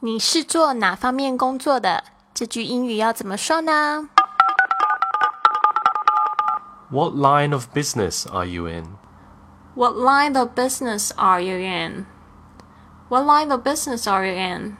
你是做哪方面工作的？这句英语要怎么说呢？What line of business are you in? What line of business are you in? What line of business are you in?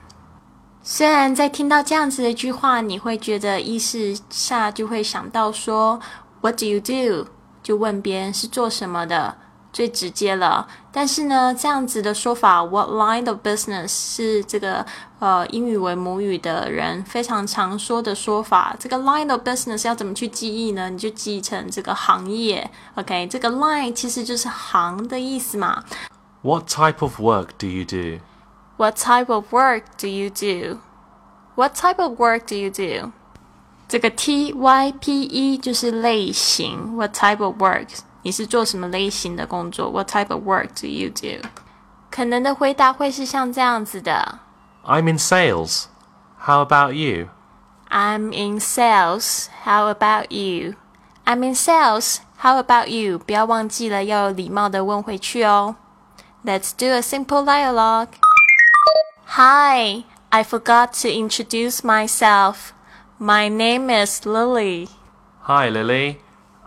虽然在听到这样子的一句话，你会觉得意识下就会想到说 What do you do？就问别人是做什么的。最直接了，但是呢，这样子的说法，What line of business 是这个呃英语为母语的人非常常说的说法。这个 line of business 要怎么去记忆呢？你就记成这个行业，OK？这个 line 其实就是行的意思嘛。What type of work do you do? What type of work do you do? What type of work do you do? 这个 T Y P E 就是类型，What type of work？ 你是做什么类型的工作？What type of work do you do？可能的回答会是像这样子的：I'm in sales. How about you? I'm in sales. How about you? I'm in sales. How about you? 不要忘记了要有礼貌的问回去哦。Let's do a simple dialogue. Hi, I forgot to introduce myself. My name is Lily. Hi, Lily.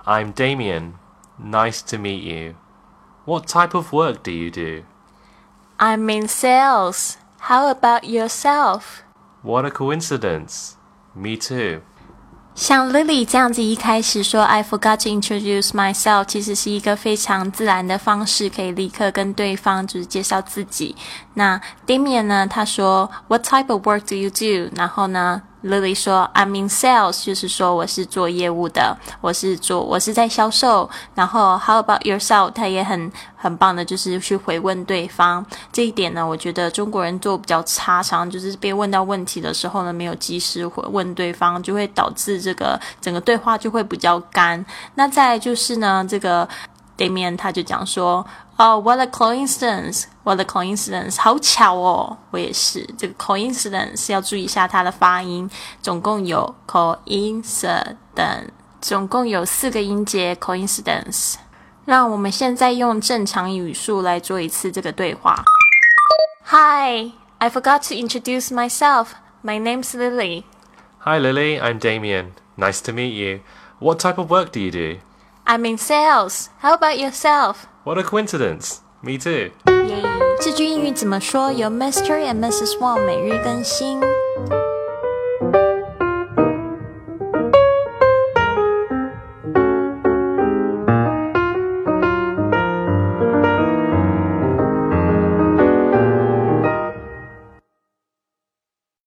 I'm Damien. Nice to meet you. What type of work do you do? I'm in sales. How about yourself? What a coincidence. Me too. 像 Lily 这样子一开始说 I forgot to introduce myself，其实是一个非常自然的方式，可以立刻跟对方就是介绍自己。那 Damian 呢，他说 What type of work do you do？然后呢 ？Lily 说：“I'm in sales，就是说我是做业务的，我是做我是在销售。然后 How about yourself？他也很很棒的，就是去回问对方。这一点呢，我觉得中国人做比较差，常常就是被问到问题的时候呢，没有及时回问对方，就会导致这个整个对话就会比较干。那再就是呢，这个。”对面他就讲说：“ 哦，what a coincidence！what a coincidence！好巧哦，我也是。这个 coincidence 要注意一下它的发音，总共有 coincidence，总共有四个音节 coincidence。让我们现在用正常语速来做一次这个对话。Hi, I forgot to introduce myself. My name's Lily. Hi, Lily. I'm Damien. Nice to meet you. What type of work do you do? I'm in sales. How about yourself? What a coincidence. Me too. 这句英语怎么说？由 Mr. and Mrs. Wang 每日更新。